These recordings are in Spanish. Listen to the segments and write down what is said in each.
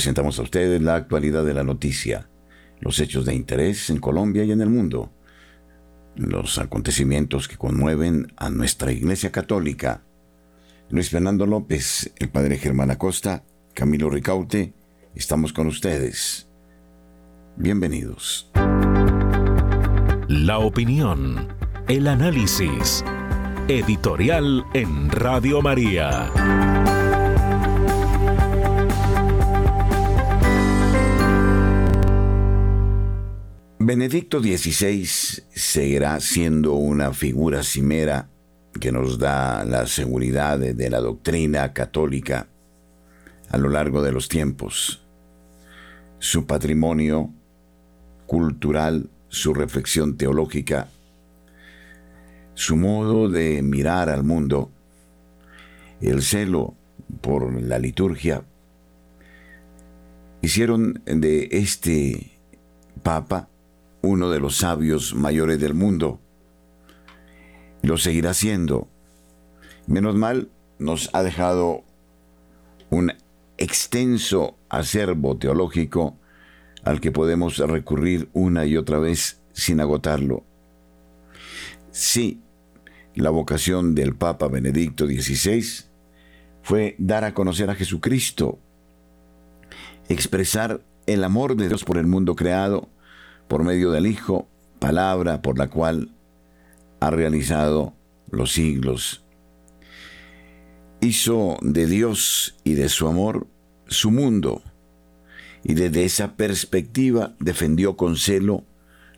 Presentamos a ustedes la actualidad de la noticia, los hechos de interés en Colombia y en el mundo, los acontecimientos que conmueven a nuestra Iglesia Católica. Luis Fernando López, el Padre Germán Acosta, Camilo Ricaute, estamos con ustedes. Bienvenidos. La opinión, el análisis. Editorial en Radio María. Benedicto XVI seguirá siendo una figura cimera que nos da la seguridad de, la doctrina católica a lo largo de los tiempos. Su patrimonio cultural, su reflexión teológica, su modo de mirar al mundo, el celo por la liturgia, hicieron de este Papa uno de los sabios mayores del mundo. Lo seguirá siendo. Menos mal, nos ha dejado un extenso acervo teológico al que podemos recurrir una y otra vez sin agotarlo. Sí, la vocación del Papa Benedicto XVI fue dar a conocer a Jesucristo, expresar el amor de Dios por el mundo creado, por medio del Hijo, palabra por la cual ha realizado los siglos. Hizo de Dios y de su amor su mundo, y desde esa perspectiva defendió con celo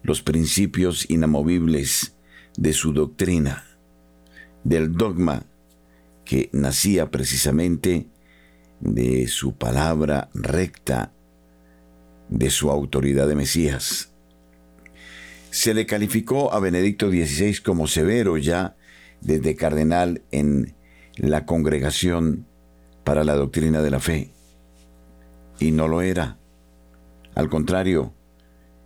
los principios inamovibles de su doctrina, del dogma que nacía precisamente de su palabra recta, de su autoridad de Mesías. Se le calificó a Benedicto XVI como severo ya desde cardenal en la Congregación para la Doctrina de la Fe. Y no lo era. Al contrario,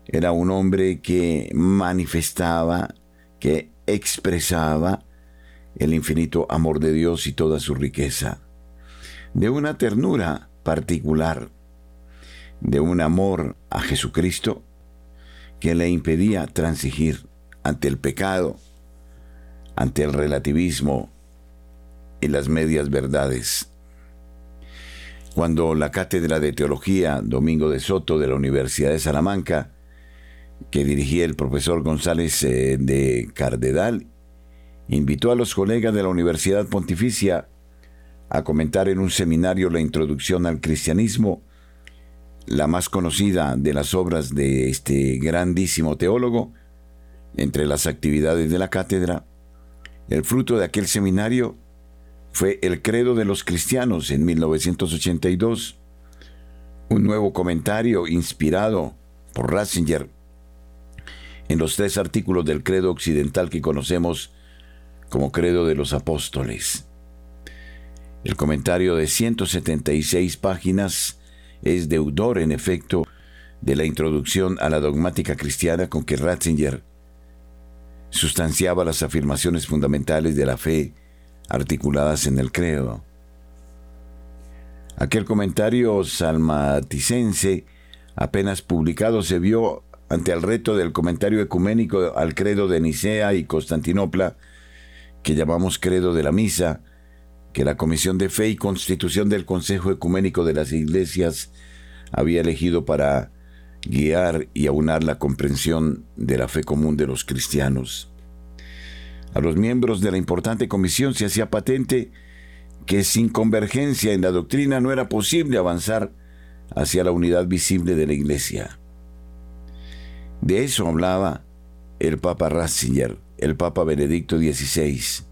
era un hombre que manifestaba, que expresaba el infinito amor de Dios y toda su riqueza, de una ternura particular, de un amor a Jesucristo que le impedía transigir ante el pecado, ante el relativismo y las medias verdades. Cuando la cátedra de teología Domingo de Soto de la Universidad de Salamanca, que dirigía el profesor González eh, de Cardedal, invitó a los colegas de la Universidad Pontificia a comentar en un seminario la introducción al cristianismo, la más conocida de las obras de este grandísimo teólogo, entre las actividades de la cátedra, el fruto de aquel seminario fue el credo de los cristianos en 1982, un nuevo comentario inspirado por Ratzinger en los tres artículos del credo occidental que conocemos como credo de los apóstoles. El comentario de 176 páginas es deudor, en efecto, de la introducción a la dogmática cristiana con que Ratzinger sustanciaba las afirmaciones fundamentales de la fe articuladas en el credo. Aquel comentario salmaticense, apenas publicado, se vio ante el reto del comentario ecuménico al credo de Nicea y Constantinopla, que llamamos credo de la misa, que la Comisión de Fe y Constitución del Consejo Ecuménico de las Iglesias había elegido para guiar y aunar la comprensión de la fe común de los cristianos. A los miembros de la importante comisión se hacía patente que sin convergencia en la doctrina no era posible avanzar hacia la unidad visible de la Iglesia. De eso hablaba el Papa Ratzinger, el Papa Benedicto XVI.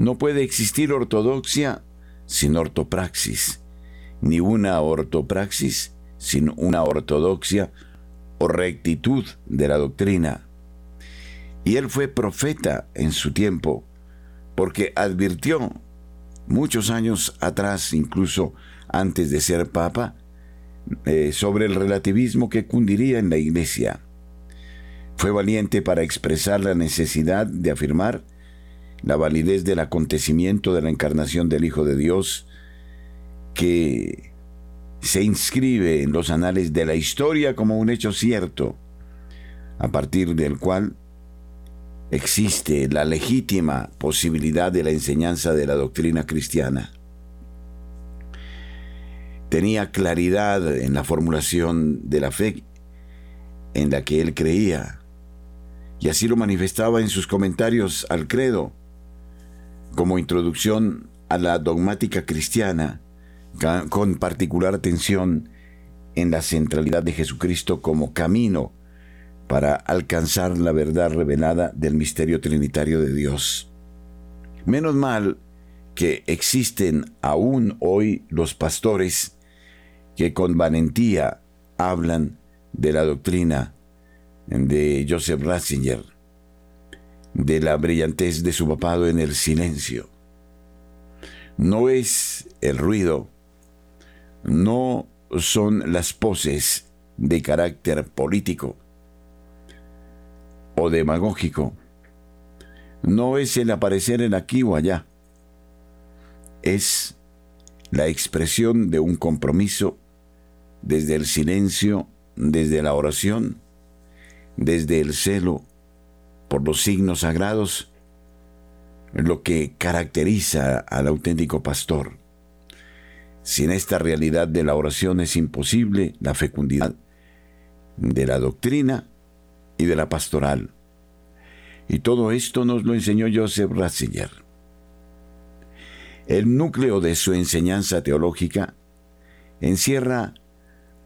No puede existir ortodoxia sin ortopraxis, ni una ortopraxis sin una ortodoxia o rectitud de la doctrina. Y él fue profeta en su tiempo, porque advirtió muchos años atrás, incluso antes de ser papa, eh, sobre el relativismo que cundiría en la iglesia. Fue valiente para expresar la necesidad de afirmar la validez del acontecimiento de la encarnación del Hijo de Dios que se inscribe en los anales de la historia como un hecho cierto, a partir del cual existe la legítima posibilidad de la enseñanza de la doctrina cristiana. Tenía claridad en la formulación de la fe en la que él creía, y así lo manifestaba en sus comentarios al credo, como introducción a la dogmática cristiana, con particular atención en la centralidad de Jesucristo como camino para alcanzar la verdad revelada del misterio trinitario de Dios. Menos mal que existen aún hoy los pastores que con valentía hablan de la doctrina de Joseph Ratzinger, de la brillantez de su papado en el silencio. No es el ruido, no son las poses de carácter político o demagógico, no es el aparecer en aquí o allá, es la expresión de un compromiso desde el silencio, desde la oración, desde el celo por los signos sagrados, lo que caracteriza al auténtico pastor. Sin esta realidad de la oración es imposible la fecundidad de la doctrina y de la pastoral. Y todo esto nos lo enseñó Joseph Ratzinger. El núcleo de su enseñanza teológica encierra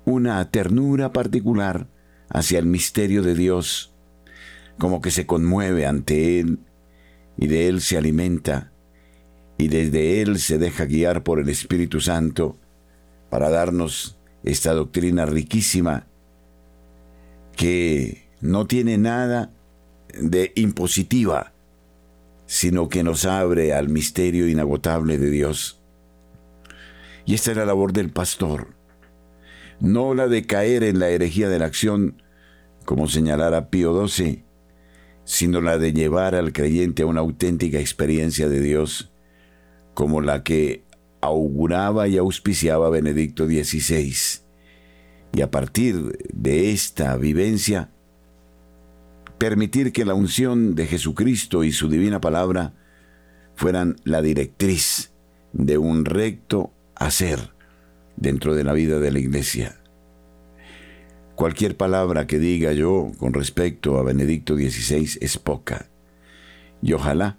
una ternura particular hacia el misterio de Dios, como que se conmueve ante Él y de Él se alimenta y desde Él se deja guiar por el Espíritu Santo para darnos esta doctrina riquísima que no tiene nada de impositiva, sino que nos abre al misterio inagotable de Dios. Y esta es la labor del pastor, no la de caer en la herejía de la acción, como señalara Pío XII, sino la de llevar al creyente a una auténtica experiencia de Dios, como la que auguraba y auspiciaba Benedicto XVI. Y a partir de esta vivencia, permitir que la unción de Jesucristo y su divina palabra fueran la directriz de un recto hacer dentro de la vida de la iglesia. Cualquier palabra que diga yo con respecto a Benedicto XVI es poca. Y ojalá,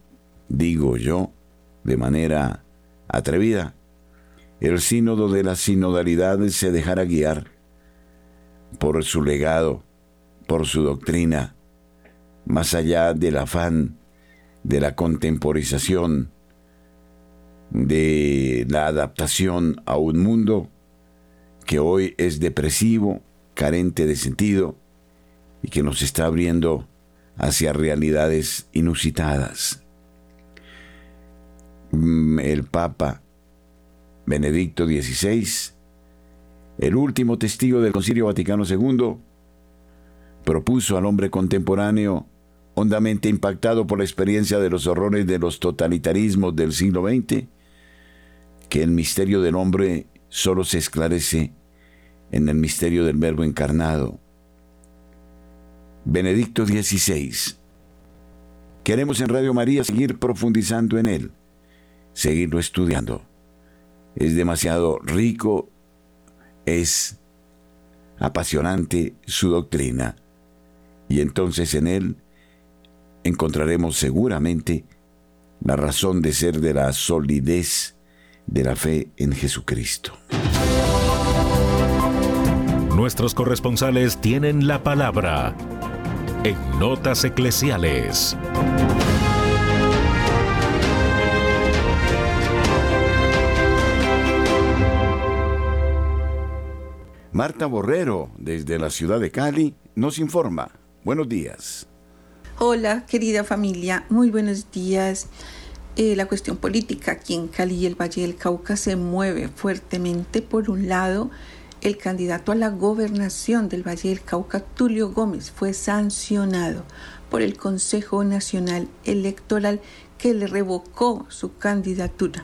digo yo, de manera atrevida, el sínodo de la sinodalidad se dejara guiar por su legado, por su doctrina, más allá del afán de la contemporización, de la adaptación a un mundo que hoy es depresivo, carente de sentido y que nos está abriendo hacia realidades inusitadas. Mm, el Papa Benedicto XVI, el último testigo del Concilio Vaticano II, propuso al hombre contemporáneo hondamente impactado por la experiencia de los horrores de los totalitarismos del siglo XX, que el misterio del hombre solo se esclarece en el misterio del Verbo encarnado. Benedicto XVI. Queremos en Radio María seguir profundizando en él, seguirlo estudiando. Es demasiado rico, es apasionante su doctrina, y entonces en él encontraremos seguramente la razón de ser de la solidez de la fe en Jesucristo. Nuestros corresponsales tienen la palabra en Notas Eclesiales. Marta Borrero, desde la ciudad de Cali, nos informa. Buenos días. Hola, querida familia, muy buenos días. Eh, la cuestión política aquí en Cali y el Valle del Cauca se mueve fuertemente. Por un lado, el candidato a la gobernación del Valle del Cauca, Tulio Gómez, fue sancionado por el Consejo Nacional Electoral que le revocó su candidatura,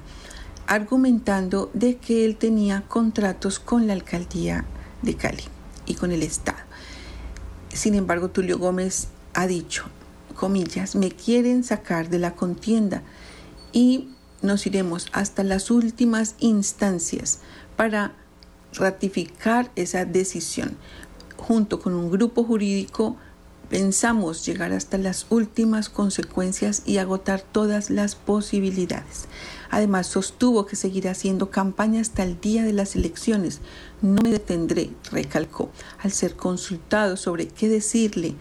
argumentando de que él tenía contratos con la alcaldía de Cali y con el Estado. Sin embargo, Tulio Gómez ha dicho, comillas, me quieren sacar de la contienda y nos iremos hasta las últimas instancias para ratificar esa decisión. Junto con un grupo jurídico pensamos llegar hasta las últimas consecuencias y agotar todas las posibilidades. Además, sostuvo que seguirá haciendo campaña hasta el día de las elecciones. No me detendré, recalcó, al ser consultado sobre qué decirle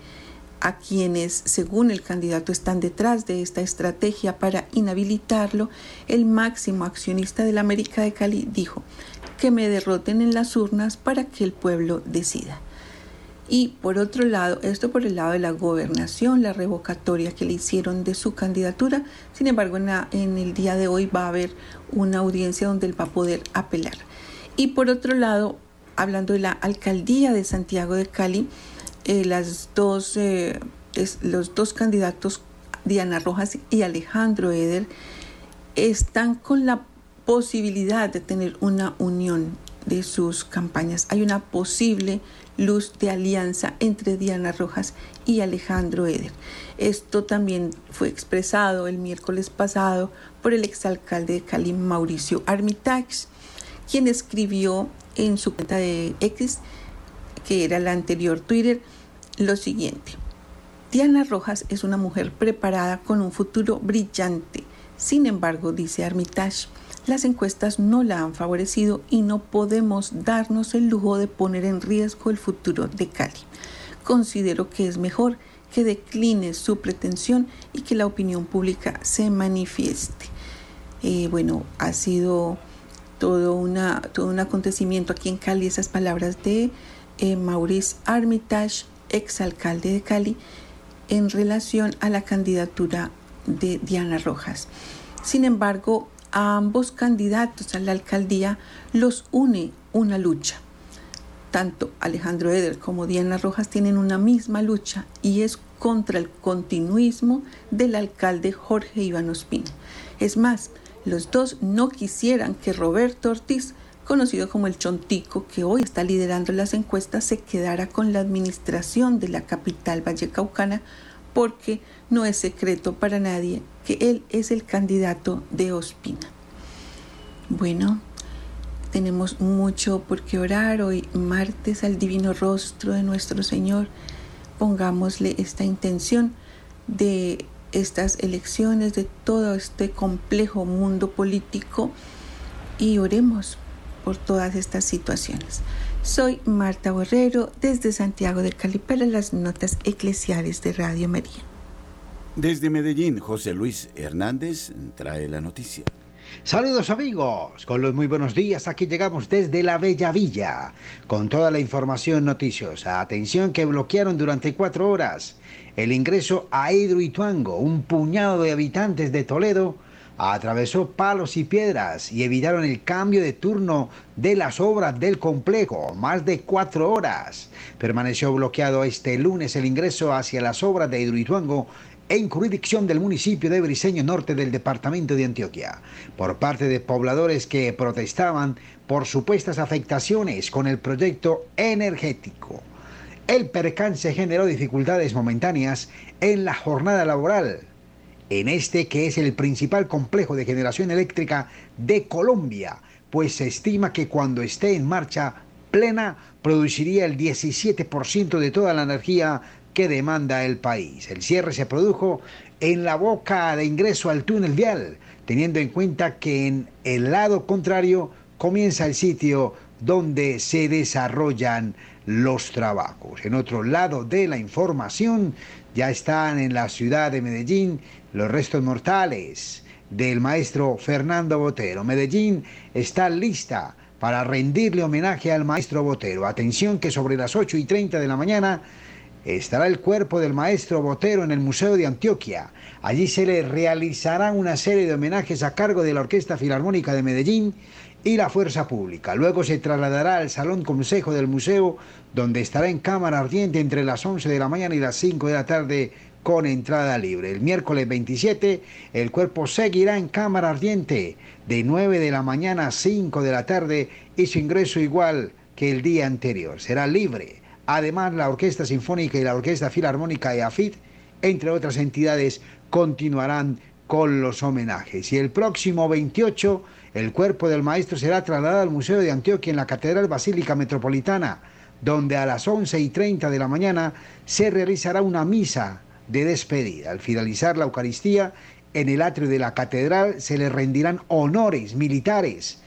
a quienes, según el candidato, están detrás de esta estrategia para inhabilitarlo, el máximo accionista de la América de Cali dijo que me derroten en las urnas para que el pueblo decida. Y por otro lado, esto por el lado de la gobernación, la revocatoria que le hicieron de su candidatura. Sin embargo, en, el día de hoy va a haber una audiencia donde él va a poder apelar. Y por otro lado, hablando de la alcaldía de Santiago de Cali, eh, las dos, eh, los dos candidatos, Diana Rojas y Alejandro Eder, están con la posibilidad de tener una unión de sus campañas. Hay una posible luz de alianza entre Diana Rojas y Alejandro Eder. Esto también fue expresado el miércoles pasado por el exalcalde de Cali, Mauricio Armitage, quien escribió en su cuenta de X que era la anterior Twitter, lo siguiente. Diana Rojas es una mujer preparada con un futuro brillante. Sin embargo, dice Armitage, las encuestas no la han favorecido y no podemos darnos el lujo de poner en riesgo el futuro de Cali. Considero que es mejor que decline su pretensión y que la opinión pública se manifieste. Eh, bueno, ha sido todo, una, todo un acontecimiento aquí en Cali esas palabras de eh, Maurice Armitage, exalcalde de Cali, en relación a la candidatura de Diana Rojas. Sin embargo, a ambos candidatos a la alcaldía los une una lucha. Tanto Alejandro Eder como Diana Rojas tienen una misma lucha y es contra el continuismo del alcalde Jorge Iván Ospina. Es más, los dos no quisieran que Roberto Ortiz conocido como el Chontico, que hoy está liderando las encuestas, se quedará con la administración de la capital vallecaucana porque no es secreto para nadie que él es el candidato de Ospina. Bueno, tenemos mucho por qué orar hoy, martes al divino rostro de nuestro Señor. Pongámosle esta intención de estas elecciones, de todo este complejo mundo político y oremos por todas estas situaciones. Soy Marta Borrero desde Santiago de Cali para las notas eclesiales de Radio María. Desde Medellín, José Luis Hernández trae la noticia. Saludos amigos, con los muy buenos días, aquí llegamos desde la Bella Villa, con toda la información noticiosa. Atención que bloquearon durante cuatro horas el ingreso a Hidroituango, un puñado de habitantes de Toledo, atravesó palos y piedras y evitaron el cambio de turno de las obras del complejo, más de cuatro horas. Permaneció bloqueado este lunes el ingreso hacia las obras de Hidroituango en jurisdicción del municipio de Briseño Norte del departamento de Antioquia, por parte de pobladores que protestaban por supuestas afectaciones con el proyecto energético. El percance generó dificultades momentáneas en la jornada laboral, en este que es el principal complejo de generación eléctrica de Colombia, pues se estima que cuando esté en marcha plena produciría el 17% de toda la energía que demanda el país. El cierre se produjo en la boca de ingreso al túnel vial, teniendo en cuenta que en el lado contrario comienza el sitio donde se desarrollan los trabajos. En otro lado de la información, ya están en la ciudad de Medellín los restos mortales del maestro Fernando Botero. Medellín está lista para rendirle homenaje al maestro Botero. Atención que sobre las 8 y 30 de la mañana estará el cuerpo del maestro Botero en el Museo de Antioquia. Allí se le realizará una serie de homenajes a cargo de la Orquesta Filarmónica de Medellín y la Fuerza Pública. Luego se trasladará al Salón Consejo del Museo, donde estará en cámara ardiente entre las 11 de la mañana y las 5 de la tarde con entrada libre. El miércoles 27 el cuerpo seguirá en cámara ardiente de 9 de la mañana a 5 de la tarde y su ingreso igual que el día anterior. Será libre. Además, la Orquesta Sinfónica y la Orquesta Filarmónica de AFIT, entre otras entidades, continuarán con los homenajes. Y el próximo 28 el cuerpo del maestro será trasladado al Museo de Antioquia en la Catedral Basílica Metropolitana, donde a las 11 y 30 de la mañana se realizará una misa de despedida. Al finalizar la Eucaristía, en el atrio de la catedral se le rendirán honores militares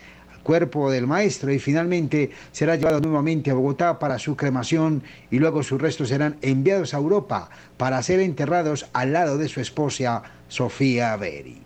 cuerpo del maestro y finalmente será llevado nuevamente a Bogotá para su cremación y luego sus restos serán enviados a Europa para ser enterrados al lado de su esposa Sofía Beri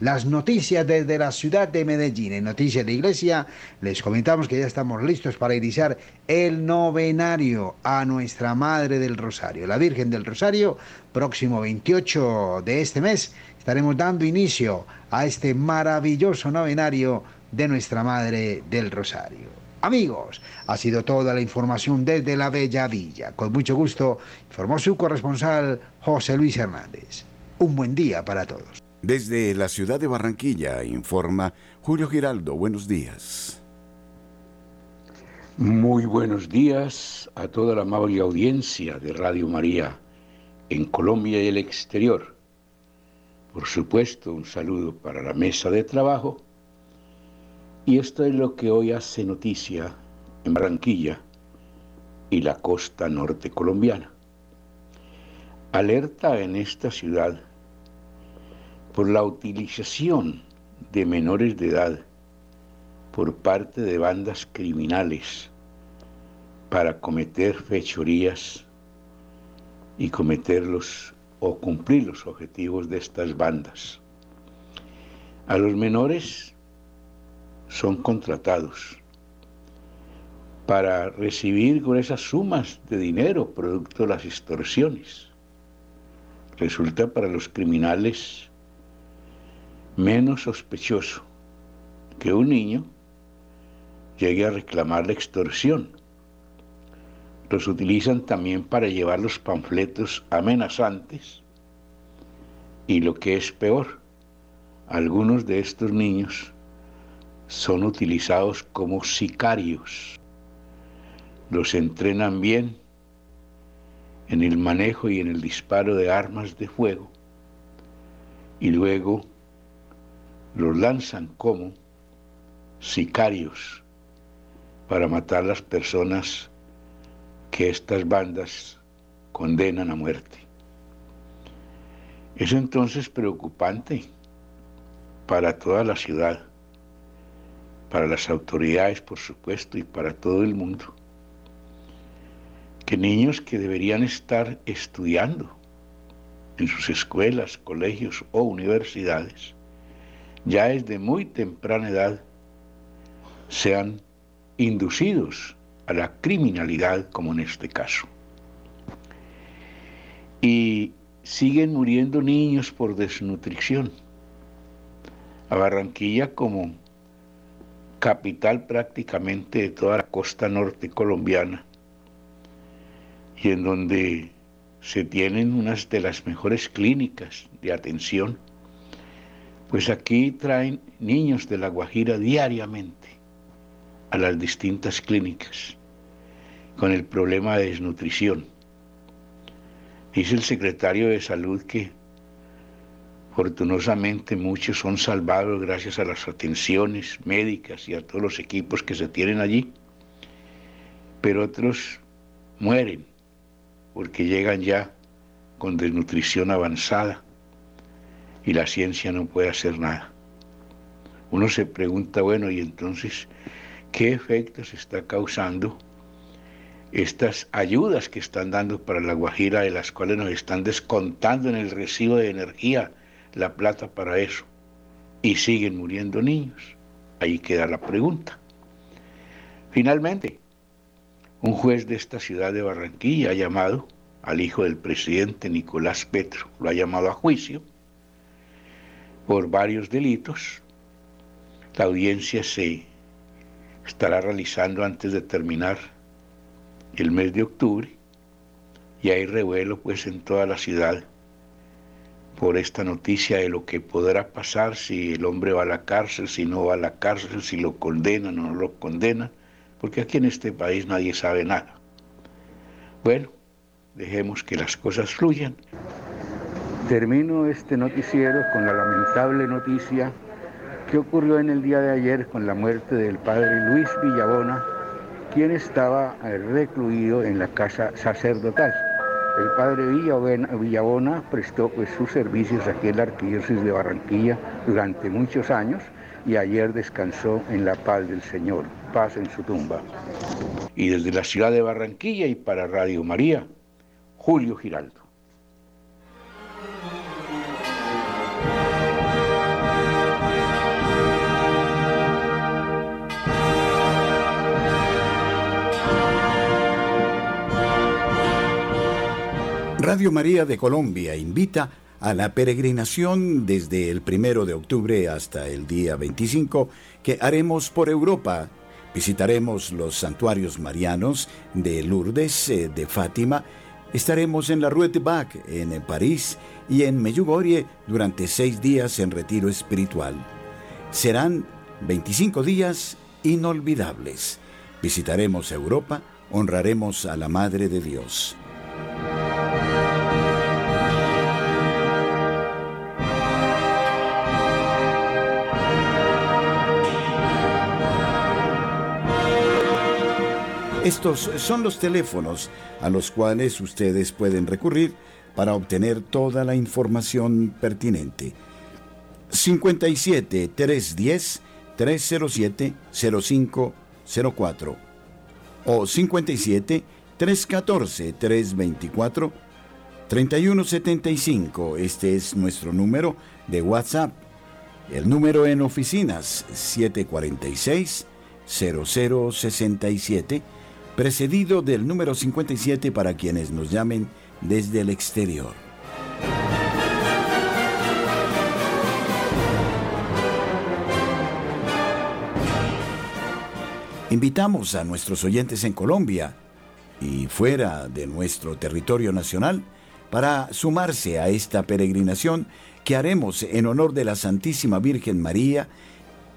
las noticias desde la ciudad de Medellín. En Noticias de Iglesia les comentamos que ya estamos listos para iniciar el novenario a Nuestra Madre del Rosario, la Virgen del Rosario. Próximo 28 de este mes estaremos dando inicio a este maravilloso novenario de Nuestra Madre del Rosario. Amigos, ha sido toda la información desde la Bella Villa. Con mucho gusto informó su corresponsal José Luis Hernández. Un buen día para todos. Desde la ciudad de Barranquilla informa Julio Giraldo. Buenos días. Muy buenos días a toda la amable audiencia de Radio María en Colombia y el exterior. Por supuesto, un saludo para la mesa de trabajo. Y esto es lo que hoy hace noticia en Barranquilla y la costa norte colombiana. Alerta en esta ciudad por la utilización de menores de edad por parte de bandas criminales para cometer fechorías y cometerlos o cumplir los objetivos de estas bandas. A los menores son contratados para recibir con esas sumas de dinero producto de las extorsiones. Resulta para los criminales menos sospechoso que un niño llegue a reclamar la extorsión. Los utilizan también para llevar los panfletos amenazantes y lo que es peor, algunos de estos niños son utilizados como sicarios. Los entrenan bien en el manejo y en el disparo de armas de fuego y luego los lanzan como sicarios para matar las personas que estas bandas condenan a muerte. Es entonces preocupante para toda la ciudad, para las autoridades, por supuesto, y para todo el mundo, que niños que deberían estar estudiando en sus escuelas, colegios o universidades, ya desde muy temprana edad sean inducidos a la criminalidad como en este caso. Y siguen muriendo niños por desnutrición. A Barranquilla como capital prácticamente de toda la costa norte colombiana y en donde se tienen unas de las mejores clínicas de atención pues aquí traen niños de La Guajira diariamente a las distintas clínicas con el problema de desnutrición. Dice el secretario de Salud que fortunosamente muchos son salvados gracias a las atenciones médicas y a todos los equipos que se tienen allí, pero otros mueren porque llegan ya con desnutrición avanzada y la ciencia no puede hacer nada. Uno se pregunta, bueno, y entonces, ¿qué efectos está causando estas ayudas que están dando para la Guajira, de las cuales nos están descontando en el recibo de energía la plata para eso? Y siguen muriendo niños. Ahí queda la pregunta. Finalmente, un juez de esta ciudad de Barranquilla ha llamado al hijo del presidente Nicolás Petro, lo ha llamado a juicio por varios delitos. La audiencia se estará realizando antes de terminar el mes de octubre y hay revuelo pues en toda la ciudad por esta noticia de lo que podrá pasar si el hombre va a la cárcel, si no va a la cárcel, si lo condenan o no lo condenan, porque aquí en este país nadie sabe nada. Bueno, dejemos que las cosas fluyan. Termino este noticiero con la lamentable noticia que ocurrió en el día de ayer con la muerte del padre Luis Villabona, quien estaba recluido en la casa sacerdotal. El padre Villabona prestó pues, sus servicios aquí en la arquidiócesis de Barranquilla durante muchos años y ayer descansó en la paz del Señor, paz en su tumba. Y desde la ciudad de Barranquilla y para Radio María, Julio Giraldo. Radio María de Colombia invita a la peregrinación desde el primero de octubre hasta el día 25 que haremos por Europa. Visitaremos los santuarios marianos de Lourdes, eh, de Fátima, estaremos en la Rue de Bac, en París, y en Medjugorje durante seis días en retiro espiritual. Serán 25 días inolvidables. Visitaremos Europa, honraremos a la Madre de Dios. Estos son los teléfonos a los cuales ustedes pueden recurrir para obtener toda la información pertinente. 57 310 307 0504 o 57 314 324 3175. Este es nuestro número de WhatsApp. El número en oficinas 746 0067 precedido del número 57 para quienes nos llamen desde el exterior. Invitamos a nuestros oyentes en Colombia y fuera de nuestro territorio nacional para sumarse a esta peregrinación que haremos en honor de la Santísima Virgen María,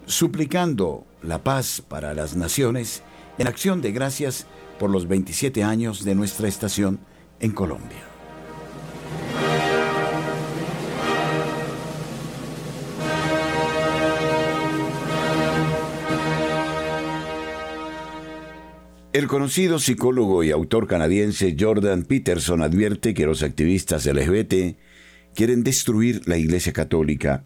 suplicando la paz para las naciones en acción de gracias por los 27 años de nuestra estación en Colombia. El conocido psicólogo y autor canadiense Jordan Peterson advierte que los activistas LGBT quieren destruir la Iglesia Católica.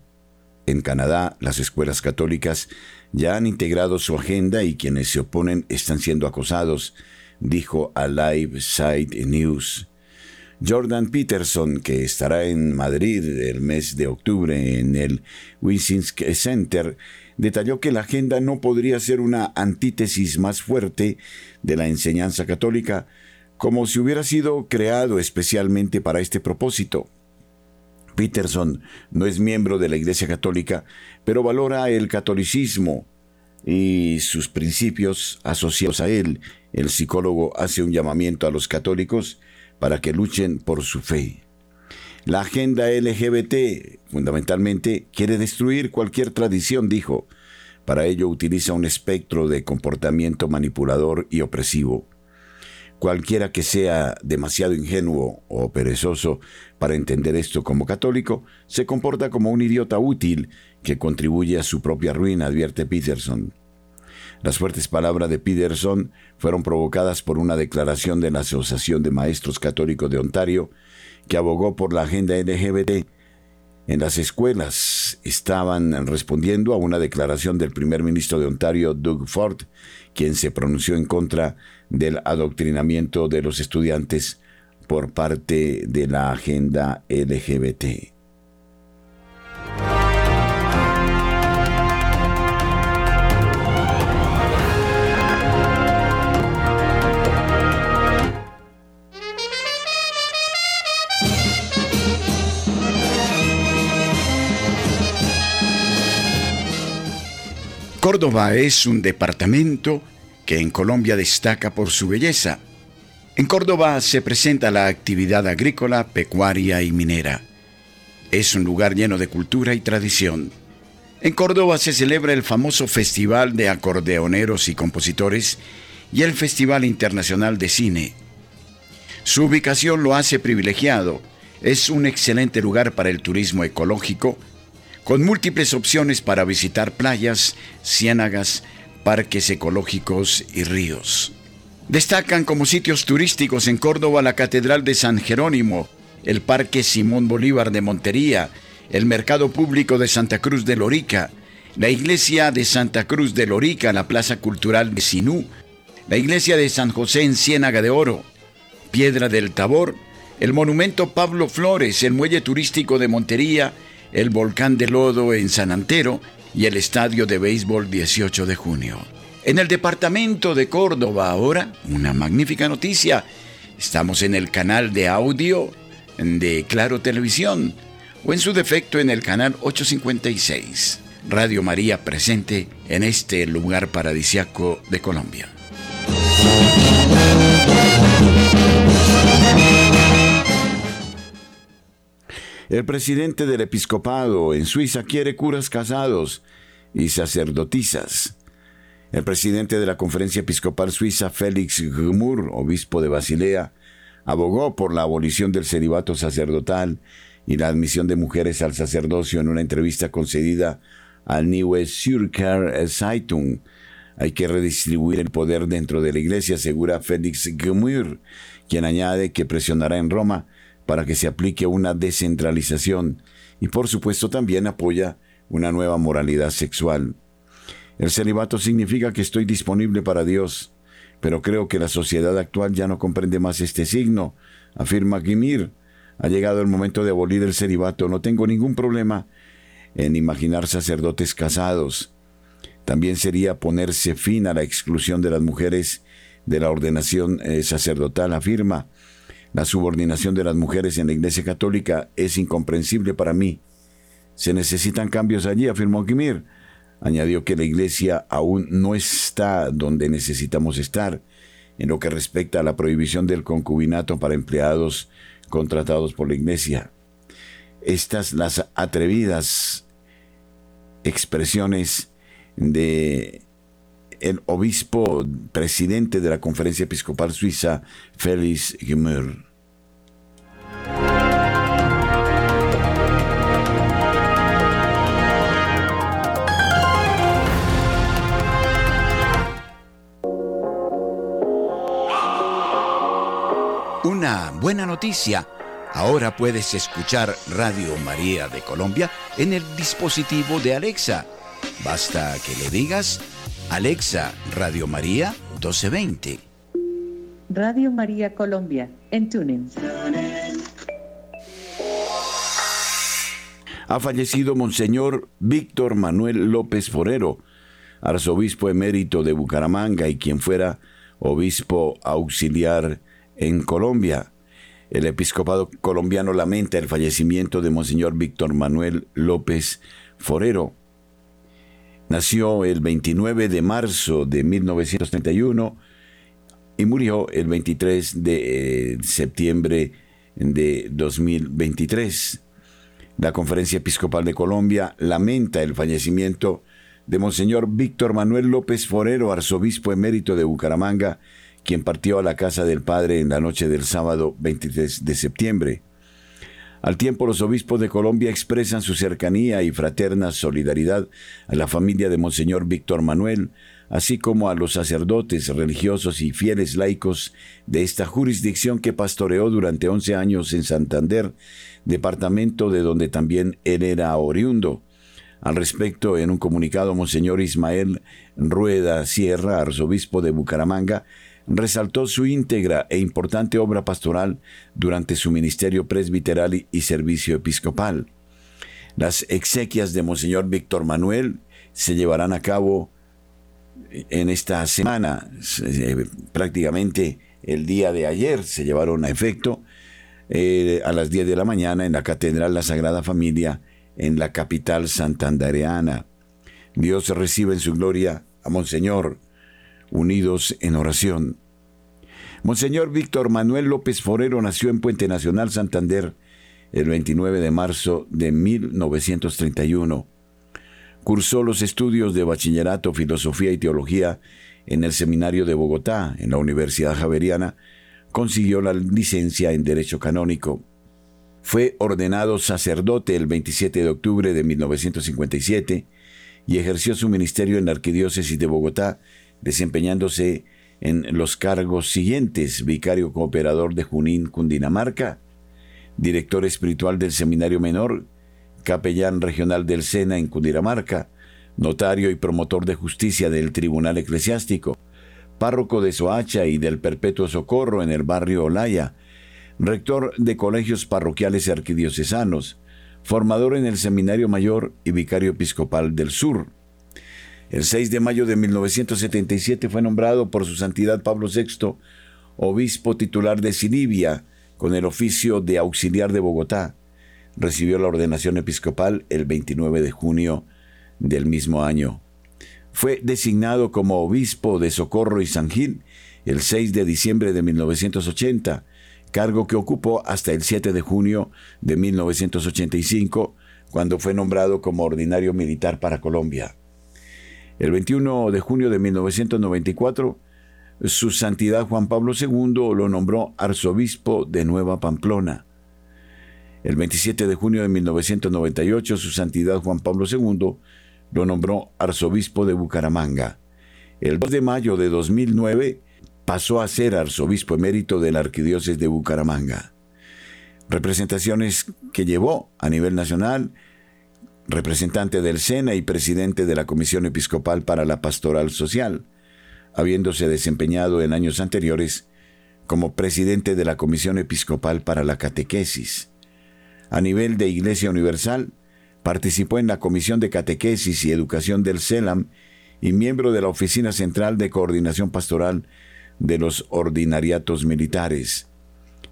En Canadá, las escuelas católicas ya han integrado su agenda y quienes se oponen están siendo acosados, dijo a Live Side News. Jordan Peterson, que estará en Madrid el mes de octubre en el Winsinsk Center, detalló que la agenda no podría ser una antítesis más fuerte de la enseñanza católica, como si hubiera sido creado especialmente para este propósito. Peterson no es miembro de la Iglesia Católica, pero valora el catolicismo y sus principios asociados a él. El psicólogo hace un llamamiento a los católicos para que luchen por su fe. La agenda LGBT fundamentalmente quiere destruir cualquier tradición, dijo. Para ello utiliza un espectro de comportamiento manipulador y opresivo. Cualquiera que sea demasiado ingenuo o perezoso para entender esto como católico, se comporta como un idiota útil que contribuye a su propia ruina, advierte Peterson. Las fuertes palabras de Peterson fueron provocadas por una declaración de la Asociación de Maestros Católicos de Ontario que abogó por la agenda LGBT. En las escuelas estaban respondiendo a una declaración del primer ministro de Ontario, Doug Ford, quien se pronunció en contra del adoctrinamiento de los estudiantes por parte de la agenda LGBT. Córdoba es un departamento que en Colombia destaca por su belleza. En Córdoba se presenta la actividad agrícola, pecuaria y minera. Es un lugar lleno de cultura y tradición. En Córdoba se celebra el famoso Festival de Acordeoneros y Compositores y el Festival Internacional de Cine. Su ubicación lo hace privilegiado. Es un excelente lugar para el turismo ecológico, con múltiples opciones para visitar playas, ciénagas, parques ecológicos y ríos. Destacan como sitios turísticos en Córdoba la Catedral de San Jerónimo, el Parque Simón Bolívar de Montería, el Mercado Público de Santa Cruz de Lorica, la Iglesia de Santa Cruz de Lorica, la Plaza Cultural de Sinú, la Iglesia de San José en Ciénaga de Oro, Piedra del Tabor, el Monumento Pablo Flores, el Muelle Turístico de Montería, el Volcán de Lodo en San Antero y el Estadio de Béisbol 18 de junio. En el departamento de Córdoba ahora, una magnífica noticia. Estamos en el canal de audio de Claro Televisión o en su defecto en el canal 856. Radio María presente en este lugar paradisiaco de Colombia. El presidente del episcopado en Suiza quiere curas casados y sacerdotisas. El presidente de la Conferencia Episcopal Suiza, Félix Gmur, obispo de Basilea, abogó por la abolición del celibato sacerdotal y la admisión de mujeres al sacerdocio en una entrevista concedida al Neue Zürcher Zeitung. Hay que redistribuir el poder dentro de la iglesia, asegura Félix Gmur, quien añade que presionará en Roma para que se aplique una descentralización y por supuesto también apoya una nueva moralidad sexual. El celibato significa que estoy disponible para Dios, pero creo que la sociedad actual ya no comprende más este signo, afirma Gimir. Ha llegado el momento de abolir el celibato, no tengo ningún problema en imaginar sacerdotes casados. También sería ponerse fin a la exclusión de las mujeres de la ordenación eh, sacerdotal, afirma. La subordinación de las mujeres en la Iglesia Católica es incomprensible para mí. Se necesitan cambios allí, afirmó Gimir. Añadió que la Iglesia aún no está donde necesitamos estar en lo que respecta a la prohibición del concubinato para empleados contratados por la Iglesia. Estas las atrevidas expresiones de el obispo presidente de la Conferencia Episcopal Suiza, Félix Gimmer. Buena noticia. Ahora puedes escuchar Radio María de Colombia en el dispositivo de Alexa. Basta que le digas, Alexa, Radio María 1220. Radio María Colombia, en TuneIn. Ha fallecido Monseñor Víctor Manuel López Forero, arzobispo emérito de Bucaramanga y quien fuera obispo auxiliar en Colombia. El episcopado colombiano lamenta el fallecimiento de Monseñor Víctor Manuel López Forero. Nació el 29 de marzo de 1931 y murió el 23 de eh, septiembre de 2023. La Conferencia Episcopal de Colombia lamenta el fallecimiento de Monseñor Víctor Manuel López Forero, arzobispo emérito de Bucaramanga, quien partió a la casa del Padre en la noche del sábado 23 de septiembre. Al tiempo, los obispos de Colombia expresan su cercanía y fraterna solidaridad a la familia de Monseñor Víctor Manuel, así como a los sacerdotes, religiosos y fieles laicos de esta jurisdicción que pastoreó durante once años en Santander, departamento de donde también él era oriundo. Al respecto, en un comunicado, Monseñor Ismael Rueda Sierra, arzobispo de Bucaramanga, resaltó su íntegra e importante obra pastoral durante su ministerio presbiteral y servicio episcopal. Las exequias de Monseñor Víctor Manuel se llevarán a cabo en esta semana, prácticamente el día de ayer se llevaron a efecto eh, a las 10 de la mañana en la Catedral La Sagrada Familia en la capital santandareana. Dios recibe en su gloria a Monseñor, unidos en oración. Monseñor Víctor Manuel López Forero nació en Puente Nacional, Santander, el 29 de marzo de 1931. Cursó los estudios de bachillerato, filosofía y teología en el Seminario de Bogotá, en la Universidad Javeriana. Consiguió la licencia en Derecho Canónico. Fue ordenado sacerdote el 27 de octubre de 1957 y ejerció su ministerio en la Arquidiócesis de Bogotá, desempeñándose en los cargos siguientes, vicario cooperador de Junín, Cundinamarca, director espiritual del Seminario Menor, capellán regional del Sena en Cundinamarca, notario y promotor de justicia del Tribunal Eclesiástico, párroco de Soacha y del Perpetuo Socorro en el barrio Olaya, rector de colegios parroquiales arquidiocesanos, formador en el Seminario Mayor y vicario episcopal del Sur. El 6 de mayo de 1977 fue nombrado por su santidad Pablo VI obispo titular de Silivia, con el oficio de auxiliar de Bogotá. Recibió la ordenación episcopal el 29 de junio del mismo año. Fue designado como obispo de Socorro y San Gil el 6 de diciembre de 1980, cargo que ocupó hasta el 7 de junio de 1985, cuando fue nombrado como ordinario militar para Colombia. El 21 de junio de 1994, su santidad Juan Pablo II lo nombró arzobispo de Nueva Pamplona. El 27 de junio de 1998, su santidad Juan Pablo II lo nombró arzobispo de Bucaramanga. El 2 de mayo de 2009 pasó a ser arzobispo emérito de la arquidiócesis de Bucaramanga. Representaciones que llevó a nivel nacional representante del SENA y presidente de la Comisión Episcopal para la Pastoral Social, habiéndose desempeñado en años anteriores como presidente de la Comisión Episcopal para la Catequesis. A nivel de Iglesia Universal, participó en la Comisión de Catequesis y Educación del CELAM y miembro de la Oficina Central de Coordinación Pastoral de los Ordinariatos Militares.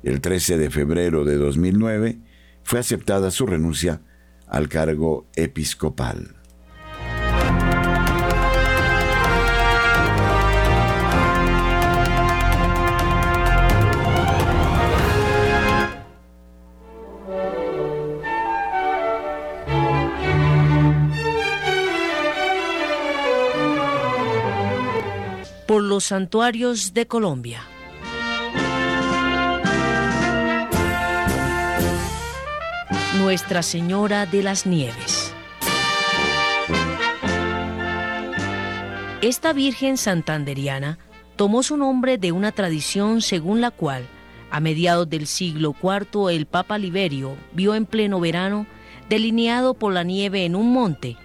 El 13 de febrero de 2009 fue aceptada su renuncia al cargo episcopal. por los santuarios de Colombia. Nuestra Señora de las Nieves. Esta Virgen santanderiana tomó su nombre de una tradición según la cual, a mediados del siglo IV, el Papa Liberio vio en pleno verano, delineado por la nieve en un monte,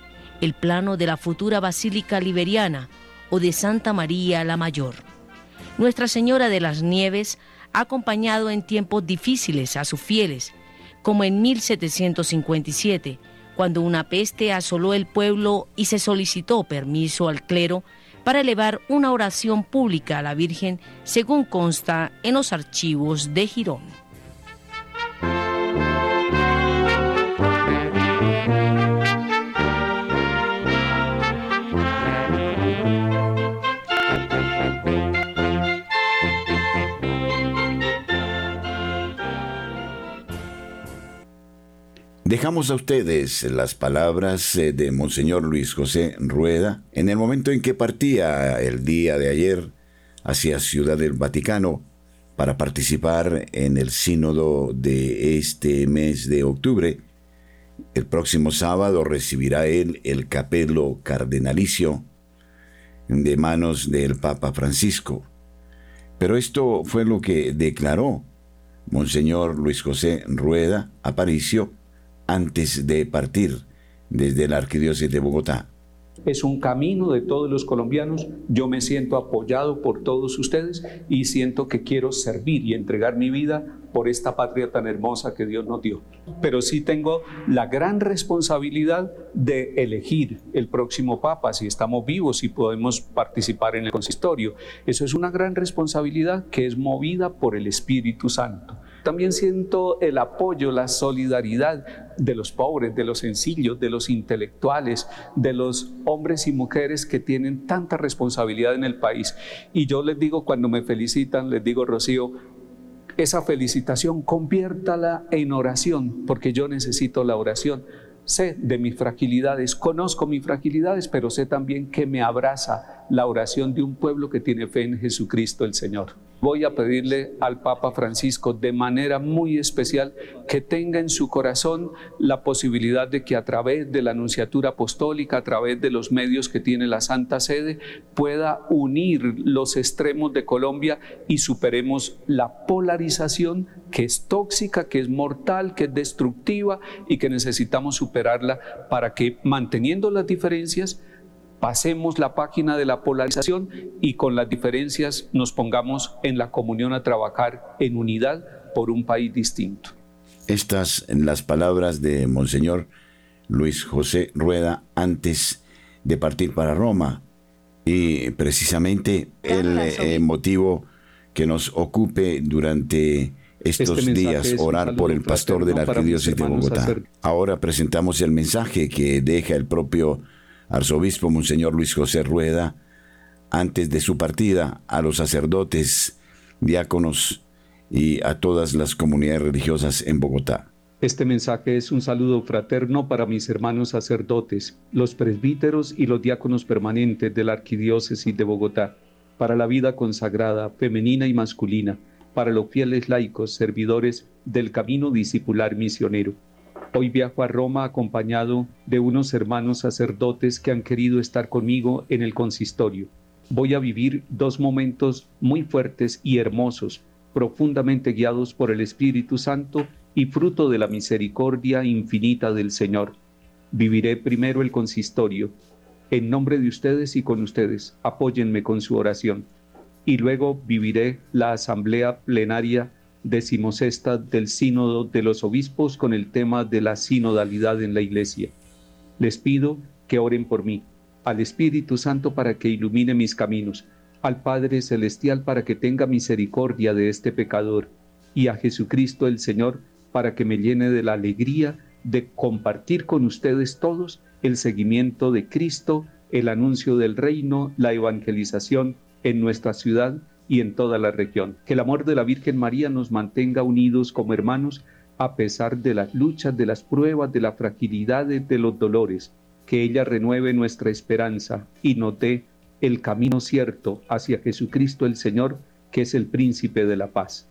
el plano de la futura Basílica Liberiana o de Santa María la Mayor. Nuestra Señora de las Nieves ha acompañado en tiempos difíciles a sus fieles, como en 1757, cuando una peste asoló el pueblo y se solicitó permiso al clero para elevar una oración pública a la Virgen, según consta en los archivos de Girón. Dejamos a ustedes las palabras eh, de Monseñor Luis José Rueda en el momento en que partía el día de ayer hacia Ciudad del Vaticano para participar en el sínodo de este mes de octubre. El próximo sábado recibirá él el capelo cardenalicio de manos del Papa Francisco. Pero esto fue lo que declaró Monseñor Luis José Rueda Aparicio antes de partir desde la Arquidiócesis de Bogotá. Es un camino de todos los colombianos. Yo me siento apoyado por todos ustedes y siento que quiero servir y entregar mi vida por esta patria tan hermosa que Dios nos dio. Pero sí tengo la gran responsabilidad de elegir el próximo Papa, si estamos vivos y podemos participar en el consistorio. Eso es una gran responsabilidad que es movida por el Espíritu Santo. También siento el apoyo, la solidaridad de los pobres, de los sencillos, de los intelectuales, de los hombres y mujeres que tienen tanta responsabilidad en el país. Y yo les digo, cuando me felicitan, les digo, Rocío, esa felicitación conviértala en oración, porque yo necesito la oración. Sé de mis fragilidades, conozco mis fragilidades, pero sé también que me abraza la oración de un pueblo que tiene fe en Jesucristo el Señor. Voy a pedirle al Papa Francisco de manera muy especial que tenga en su corazón la posibilidad de que a través de la Anunciatura Apostólica, a través de los medios que tiene la Santa Sede, pueda unir los extremos de Colombia y superemos la polarización que es tóxica, que es mortal, que es destructiva y que necesitamos superarla para que manteniendo las diferencias, pasemos la página de la polarización y con las diferencias nos pongamos en la comunión a trabajar en unidad por un país distinto. Estas las palabras de Monseñor Luis José Rueda antes de partir para Roma y precisamente el eh, motivo que nos ocupe durante estos este días, orar por el pastor de la Arquidiócesis de Bogotá. Ahora presentamos el mensaje que deja el propio arzobispo Monseñor Luis José Rueda, antes de su partida, a los sacerdotes, diáconos y a todas las comunidades religiosas en Bogotá. Este mensaje es un saludo fraterno para mis hermanos sacerdotes, los presbíteros y los diáconos permanentes de la Arquidiócesis de Bogotá, para la vida consagrada, femenina y masculina, para los fieles laicos, servidores del camino discipular misionero. Hoy viajo a Roma acompañado de unos hermanos sacerdotes que han querido estar conmigo en el consistorio. Voy a vivir dos momentos muy fuertes y hermosos, profundamente guiados por el Espíritu Santo y fruto de la misericordia infinita del Señor. Viviré primero el consistorio. En nombre de ustedes y con ustedes, apóyenme con su oración. Y luego viviré la asamblea plenaria decimosexta del Sínodo de los Obispos con el tema de la sinodalidad en la Iglesia. Les pido que oren por mí, al Espíritu Santo para que ilumine mis caminos, al Padre Celestial para que tenga misericordia de este pecador, y a Jesucristo el Señor para que me llene de la alegría de compartir con ustedes todos el seguimiento de Cristo, el anuncio del reino, la evangelización en nuestra ciudad y en toda la región. Que el amor de la Virgen María nos mantenga unidos como hermanos a pesar de las luchas, de las pruebas, de la fragilidad, de los dolores. Que ella renueve nuestra esperanza y nos dé el camino cierto hacia Jesucristo el Señor, que es el príncipe de la paz.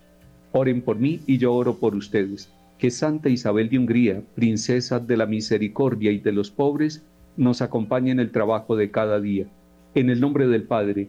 Oren por mí y yo oro por ustedes. Que Santa Isabel de Hungría, princesa de la misericordia y de los pobres, nos acompañe en el trabajo de cada día. En el nombre del Padre,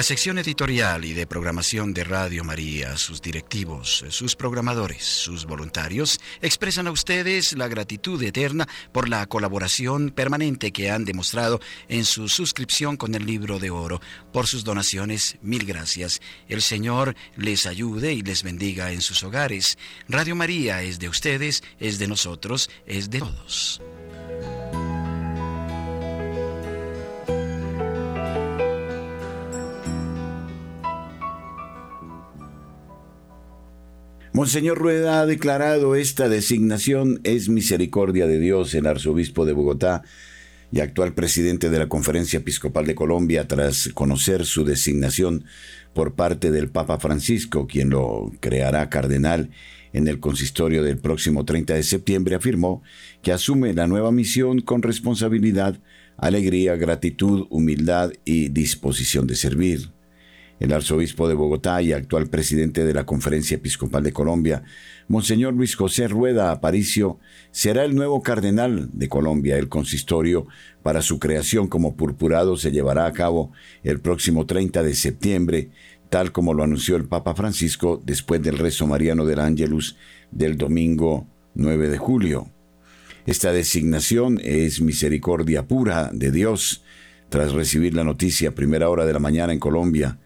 La sección editorial y de programación de Radio María, sus directivos, sus programadores, sus voluntarios, expresan a ustedes la gratitud eterna por la colaboración permanente que han demostrado en su suscripción con el libro de oro. Por sus donaciones, mil gracias. El Señor les ayude y les bendiga en sus hogares. Radio María es de ustedes, es de nosotros, es de todos. Monseñor Rueda ha declarado esta designación es misericordia de Dios, el arzobispo de Bogotá y actual presidente de la Conferencia Episcopal de Colombia, tras conocer su designación por parte del Papa Francisco, quien lo creará cardenal en el consistorio del próximo 30 de septiembre, afirmó que asume la nueva misión con responsabilidad, alegría, gratitud, humildad y disposición de servir. El arzobispo de Bogotá y actual presidente de la Conferencia Episcopal de Colombia, Monseñor Luis José Rueda Aparicio, será el nuevo cardenal de Colombia. El consistorio para su creación como purpurado se llevará a cabo el próximo 30 de septiembre, tal como lo anunció el Papa Francisco después del rezo mariano del Ángelus del domingo 9 de julio. Esta designación es misericordia pura de Dios tras recibir la noticia primera hora de la mañana en Colombia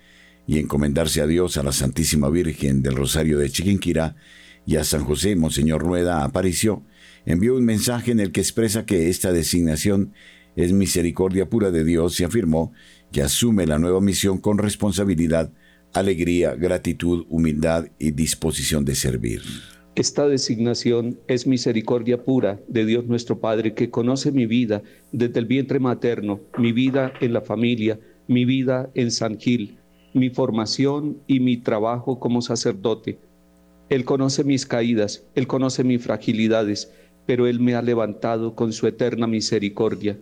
y encomendarse a Dios, a la Santísima Virgen del Rosario de Chiquinquirá y a San José, Monseñor Rueda apareció, envió un mensaje en el que expresa que esta designación es misericordia pura de Dios y afirmó que asume la nueva misión con responsabilidad, alegría, gratitud, humildad y disposición de servir. Esta designación es misericordia pura de Dios nuestro Padre, que conoce mi vida desde el vientre materno, mi vida en la familia, mi vida en San Gil, mi formación y mi trabajo como sacerdote. Él conoce mis caídas, Él conoce mis fragilidades, pero Él me ha levantado con su eterna misericordia.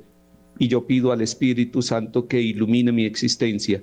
Y yo pido al Espíritu Santo que ilumine mi existencia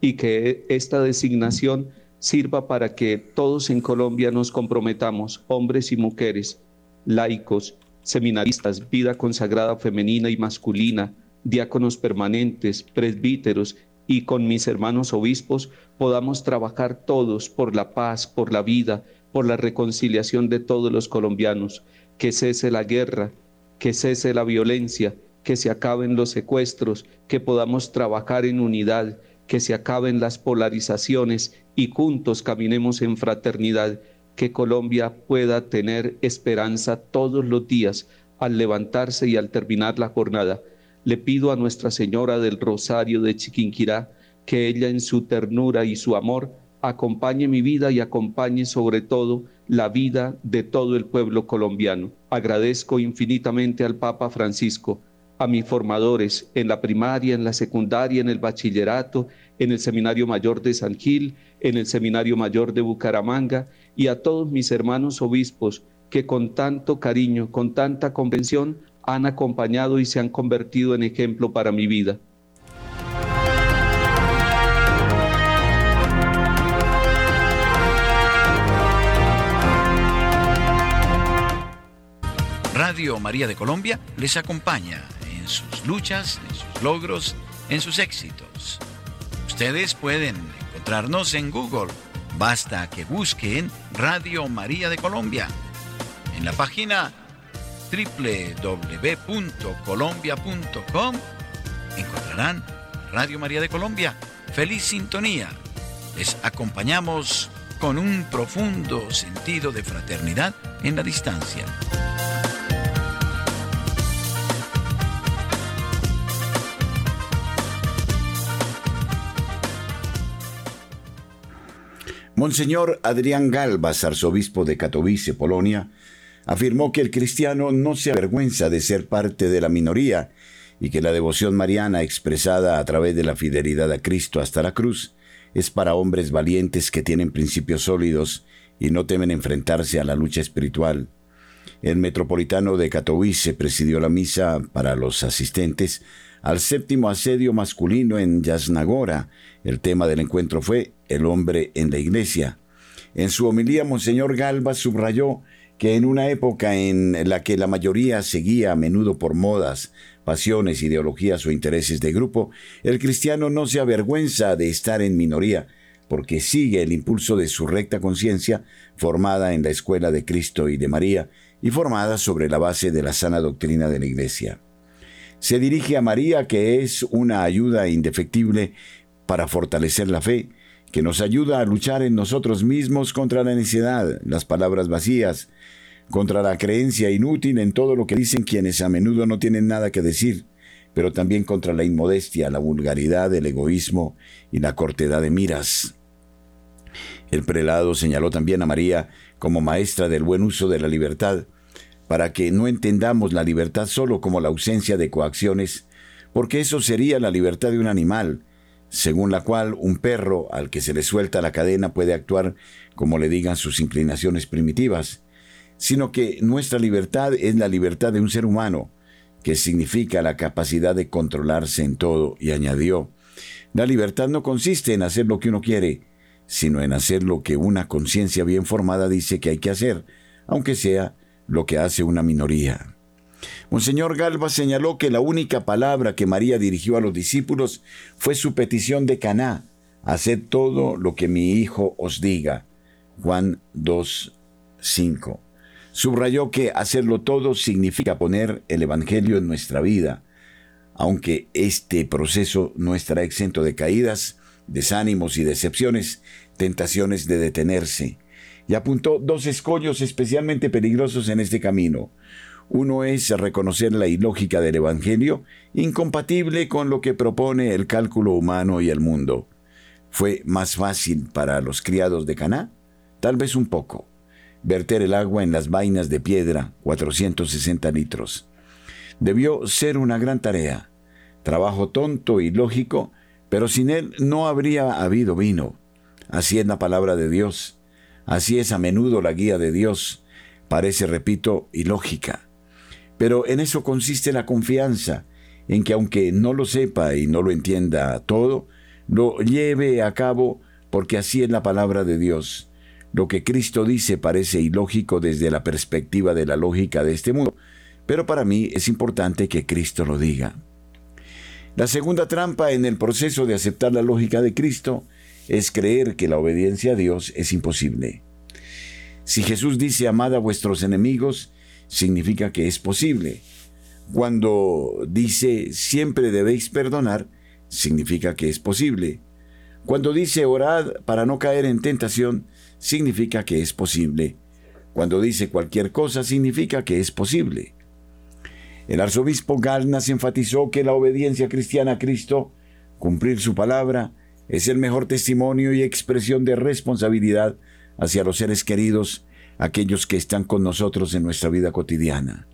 y que esta designación sirva para que todos en Colombia nos comprometamos, hombres y mujeres, laicos, seminaristas, vida consagrada femenina y masculina, diáconos permanentes, presbíteros y con mis hermanos obispos podamos trabajar todos por la paz, por la vida, por la reconciliación de todos los colombianos, que cese la guerra, que cese la violencia, que se acaben los secuestros, que podamos trabajar en unidad, que se acaben las polarizaciones y juntos caminemos en fraternidad, que Colombia pueda tener esperanza todos los días al levantarse y al terminar la jornada. Le pido a Nuestra Señora del Rosario de Chiquinquirá que ella en su ternura y su amor acompañe mi vida y acompañe sobre todo la vida de todo el pueblo colombiano. Agradezco infinitamente al Papa Francisco a mis formadores en la primaria, en la secundaria, en el bachillerato, en el Seminario Mayor de San Gil, en el Seminario Mayor de Bucaramanga y a todos mis hermanos obispos que con tanto cariño, con tanta comprensión han acompañado y se han convertido en ejemplo para mi vida. Radio María de Colombia les acompaña sus luchas, en sus logros, en sus éxitos. Ustedes pueden encontrarnos en Google. Basta que busquen Radio María de Colombia. En la página www.colombia.com encontrarán Radio María de Colombia. Feliz sintonía. Les acompañamos con un profundo sentido de fraternidad en la distancia. Monseñor Adrián Galvas, arzobispo de Katowice, Polonia, afirmó que el cristiano no se avergüenza de ser parte de la minoría y que la devoción mariana expresada a través de la fidelidad a Cristo hasta la cruz es para hombres valientes que tienen principios sólidos y no temen enfrentarse a la lucha espiritual. El metropolitano de Katowice presidió la misa para los asistentes al séptimo asedio masculino en Yasnagora. El tema del encuentro fue el hombre en la iglesia. En su homilía, Monseñor Galva subrayó que en una época en la que la mayoría seguía a menudo por modas, pasiones, ideologías o intereses de grupo, el cristiano no se avergüenza de estar en minoría, porque sigue el impulso de su recta conciencia, formada en la escuela de Cristo y de María, y formada sobre la base de la sana doctrina de la Iglesia. Se dirige a María, que es una ayuda indefectible para fortalecer la fe, que nos ayuda a luchar en nosotros mismos contra la necedad, las palabras vacías, contra la creencia inútil en todo lo que dicen quienes a menudo no tienen nada que decir, pero también contra la inmodestia, la vulgaridad, el egoísmo y la cortedad de miras. El prelado señaló también a María como maestra del buen uso de la libertad, para que no entendamos la libertad solo como la ausencia de coacciones, porque eso sería la libertad de un animal, según la cual un perro al que se le suelta la cadena puede actuar como le digan sus inclinaciones primitivas, sino que nuestra libertad es la libertad de un ser humano, que significa la capacidad de controlarse en todo, y añadió, la libertad no consiste en hacer lo que uno quiere, sino en hacer lo que una conciencia bien formada dice que hay que hacer, aunque sea lo que hace una minoría. Monseñor Galva señaló que la única palabra que María dirigió a los discípulos fue su petición de Caná, haced todo lo que mi hijo os diga. Juan 2, 5. Subrayó que hacerlo todo significa poner el Evangelio en nuestra vida, aunque este proceso no estará exento de caídas, desánimos y decepciones, tentaciones de detenerse. Y apuntó dos escollos especialmente peligrosos en este camino. Uno es reconocer la ilógica del Evangelio, incompatible con lo que propone el cálculo humano y el mundo. ¿Fue más fácil para los criados de Caná? Tal vez un poco. Verter el agua en las vainas de piedra, 460 litros. Debió ser una gran tarea. Trabajo tonto y lógico, pero sin él no habría habido vino. Así es la palabra de Dios. Así es a menudo la guía de Dios. Parece, repito, ilógica. Pero en eso consiste la confianza, en que aunque no lo sepa y no lo entienda todo, lo lleve a cabo porque así es la palabra de Dios. Lo que Cristo dice parece ilógico desde la perspectiva de la lógica de este mundo, pero para mí es importante que Cristo lo diga. La segunda trampa en el proceso de aceptar la lógica de Cristo es creer que la obediencia a Dios es imposible. Si Jesús dice amad a vuestros enemigos, significa que es posible. Cuando dice siempre debéis perdonar, significa que es posible. Cuando dice orad para no caer en tentación, significa que es posible. Cuando dice cualquier cosa, significa que es posible. El arzobispo Galnas enfatizó que la obediencia cristiana a Cristo, cumplir su palabra, es el mejor testimonio y expresión de responsabilidad hacia los seres queridos aquellos que están con nosotros en nuestra vida cotidiana.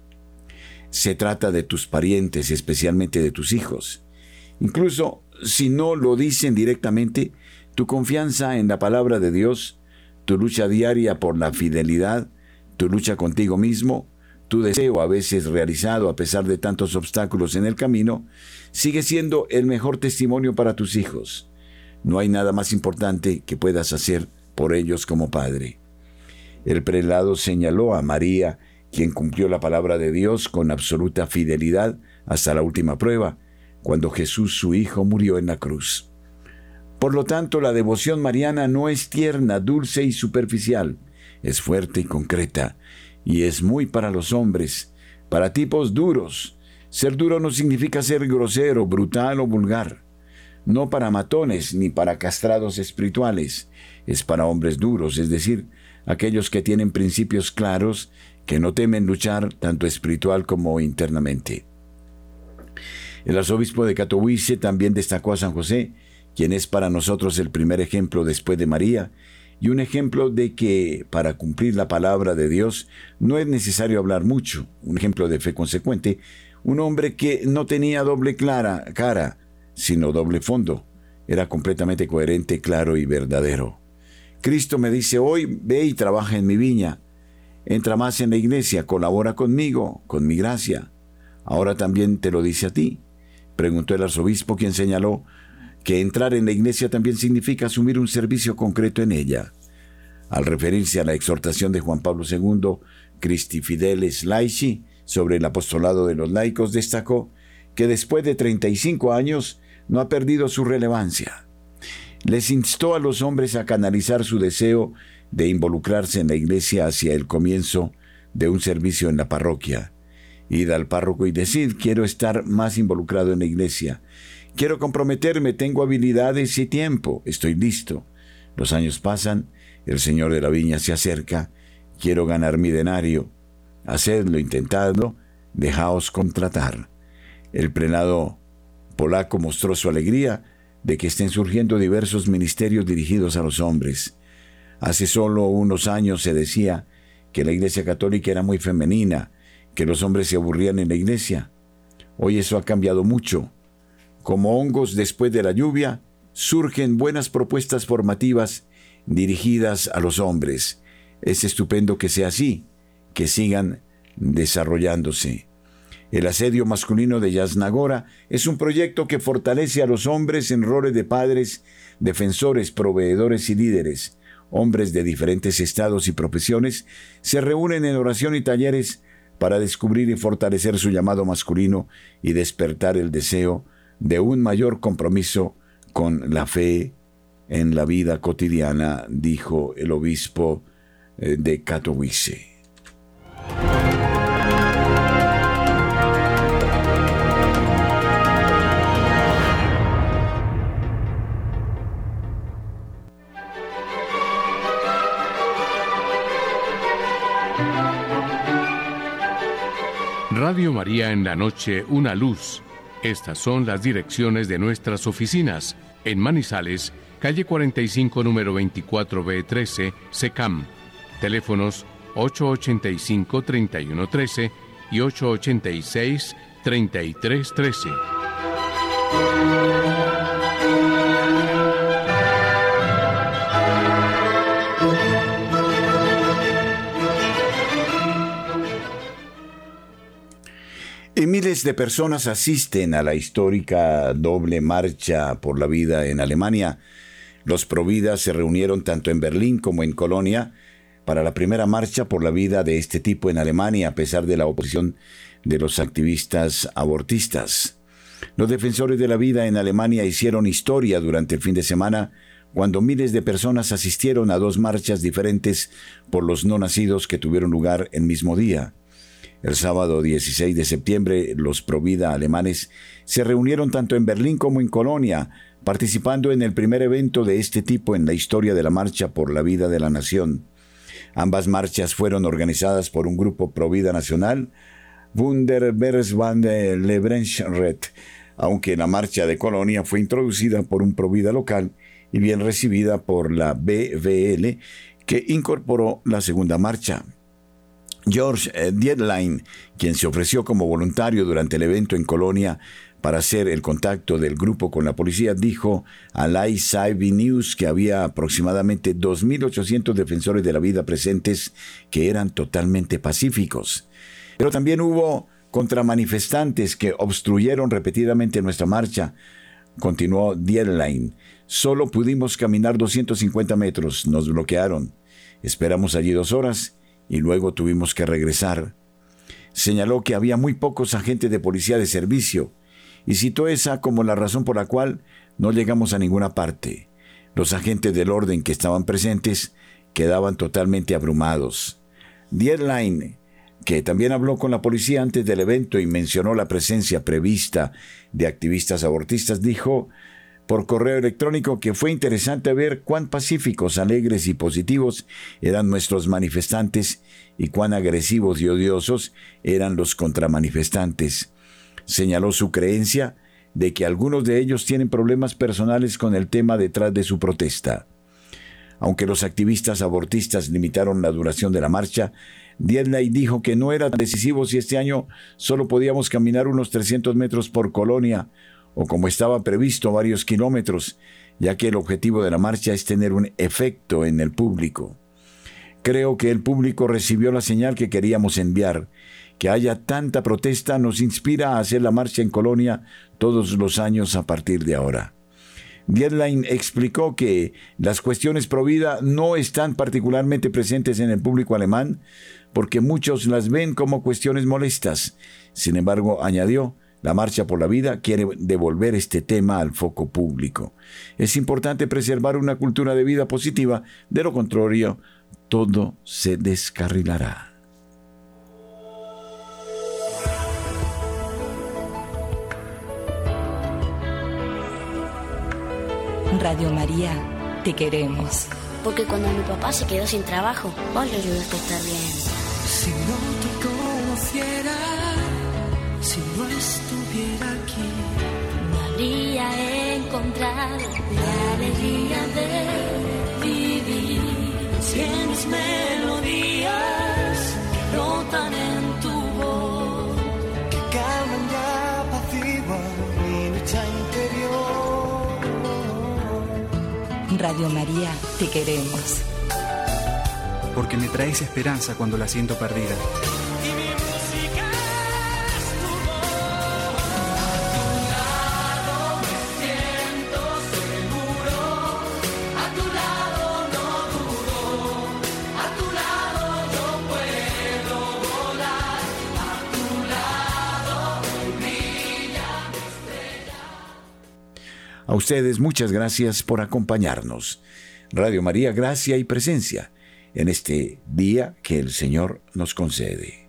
Se trata de tus parientes, especialmente de tus hijos. Incluso si no lo dicen directamente, tu confianza en la palabra de Dios, tu lucha diaria por la fidelidad, tu lucha contigo mismo, tu deseo a veces realizado a pesar de tantos obstáculos en el camino, sigue siendo el mejor testimonio para tus hijos. No hay nada más importante que puedas hacer por ellos como padre. El prelado señaló a María, quien cumplió la palabra de Dios con absoluta fidelidad hasta la última prueba, cuando Jesús su Hijo murió en la cruz. Por lo tanto, la devoción mariana no es tierna, dulce y superficial, es fuerte y concreta, y es muy para los hombres, para tipos duros. Ser duro no significa ser grosero, brutal o vulgar. No para matones ni para castrados espirituales, es para hombres duros, es decir, aquellos que tienen principios claros, que no temen luchar tanto espiritual como internamente. El arzobispo de Katowice también destacó a San José, quien es para nosotros el primer ejemplo después de María, y un ejemplo de que para cumplir la palabra de Dios no es necesario hablar mucho, un ejemplo de fe consecuente, un hombre que no tenía doble clara cara, sino doble fondo, era completamente coherente, claro y verdadero. Cristo me dice hoy, ve y trabaja en mi viña. Entra más en la iglesia, colabora conmigo, con mi gracia. Ahora también te lo dice a ti. Preguntó el arzobispo, quien señaló que entrar en la iglesia también significa asumir un servicio concreto en ella. Al referirse a la exhortación de Juan Pablo II, Christi Fideles Laici, sobre el apostolado de los laicos, destacó que después de 35 años no ha perdido su relevancia les instó a los hombres a canalizar su deseo de involucrarse en la iglesia hacia el comienzo de un servicio en la parroquia. Id al párroco y decid, quiero estar más involucrado en la iglesia. Quiero comprometerme, tengo habilidades y tiempo, estoy listo. Los años pasan, el señor de la viña se acerca, quiero ganar mi denario. Hacedlo, intentadlo, dejaos contratar. El prenado polaco mostró su alegría de que estén surgiendo diversos ministerios dirigidos a los hombres. Hace solo unos años se decía que la Iglesia Católica era muy femenina, que los hombres se aburrían en la Iglesia. Hoy eso ha cambiado mucho. Como hongos después de la lluvia, surgen buenas propuestas formativas dirigidas a los hombres. Es estupendo que sea así, que sigan desarrollándose. El asedio masculino de Yasnagora es un proyecto que fortalece a los hombres en roles de padres, defensores, proveedores y líderes. Hombres de diferentes estados y profesiones se reúnen en oración y talleres para descubrir y fortalecer su llamado masculino y despertar el deseo de un mayor compromiso con la fe en la vida cotidiana, dijo el obispo eh, de Katowice. Radio María en la noche, una luz estas son las direcciones de nuestras oficinas. En Manizales, calle 45, número 24B13, SECAM. Teléfonos 885-3113 y 886-3313. Miles de personas asisten a la histórica doble marcha por la vida en Alemania. Los Providas se reunieron tanto en Berlín como en Colonia para la primera marcha por la vida de este tipo en Alemania, a pesar de la oposición de los activistas abortistas. Los defensores de la vida en Alemania hicieron historia durante el fin de semana cuando miles de personas asistieron a dos marchas diferentes por los no nacidos que tuvieron lugar el mismo día. El sábado 16 de septiembre, los Provida alemanes se reunieron tanto en Berlín como en Colonia, participando en el primer evento de este tipo en la historia de la Marcha por la Vida de la Nación. Ambas marchas fueron organizadas por un grupo Provida nacional, Wunderversband Lebrenschred, aunque la marcha de Colonia fue introducida por un Provida local y bien recibida por la BVL, que incorporó la segunda marcha. George eh, Dietlein, quien se ofreció como voluntario durante el evento en Colonia para hacer el contacto del grupo con la policía, dijo a la News que había aproximadamente 2.800 defensores de la vida presentes que eran totalmente pacíficos. Pero también hubo contramanifestantes que obstruyeron repetidamente nuestra marcha, continuó Dietlein. Solo pudimos caminar 250 metros, nos bloquearon. Esperamos allí dos horas y luego tuvimos que regresar. Señaló que había muy pocos agentes de policía de servicio y citó esa como la razón por la cual no llegamos a ninguna parte. Los agentes del orden que estaban presentes quedaban totalmente abrumados. Dietline, que también habló con la policía antes del evento y mencionó la presencia prevista de activistas abortistas, dijo por correo electrónico que fue interesante ver cuán pacíficos, alegres y positivos eran nuestros manifestantes y cuán agresivos y odiosos eran los contramanifestantes. Señaló su creencia de que algunos de ellos tienen problemas personales con el tema detrás de su protesta. Aunque los activistas abortistas limitaron la duración de la marcha, Dietney dijo que no era decisivo si este año solo podíamos caminar unos 300 metros por colonia o como estaba previsto varios kilómetros, ya que el objetivo de la marcha es tener un efecto en el público. Creo que el público recibió la señal que queríamos enviar. Que haya tanta protesta nos inspira a hacer la marcha en Colonia todos los años a partir de ahora. Dietlein explicó que las cuestiones pro vida no están particularmente presentes en el público alemán porque muchos las ven como cuestiones molestas. Sin embargo, añadió, la Marcha por la Vida quiere devolver este tema al foco público. Es importante preservar una cultura de vida positiva, de lo contrario, todo se descarrilará. Radio María, te queremos. Porque cuando mi papá se quedó sin trabajo, vos le ayudaste a estar bien. Si no te conociera si no estuviera aquí, no habría encontrado la alegría de vivir. Si en mis melodías brotan en tu voz, que calman y apaciguan mi lucha interior. Radio María, te queremos. Porque me traes esperanza cuando la siento perdida Ustedes muchas gracias por acompañarnos. Radio María, gracia y presencia en este día que el Señor nos concede.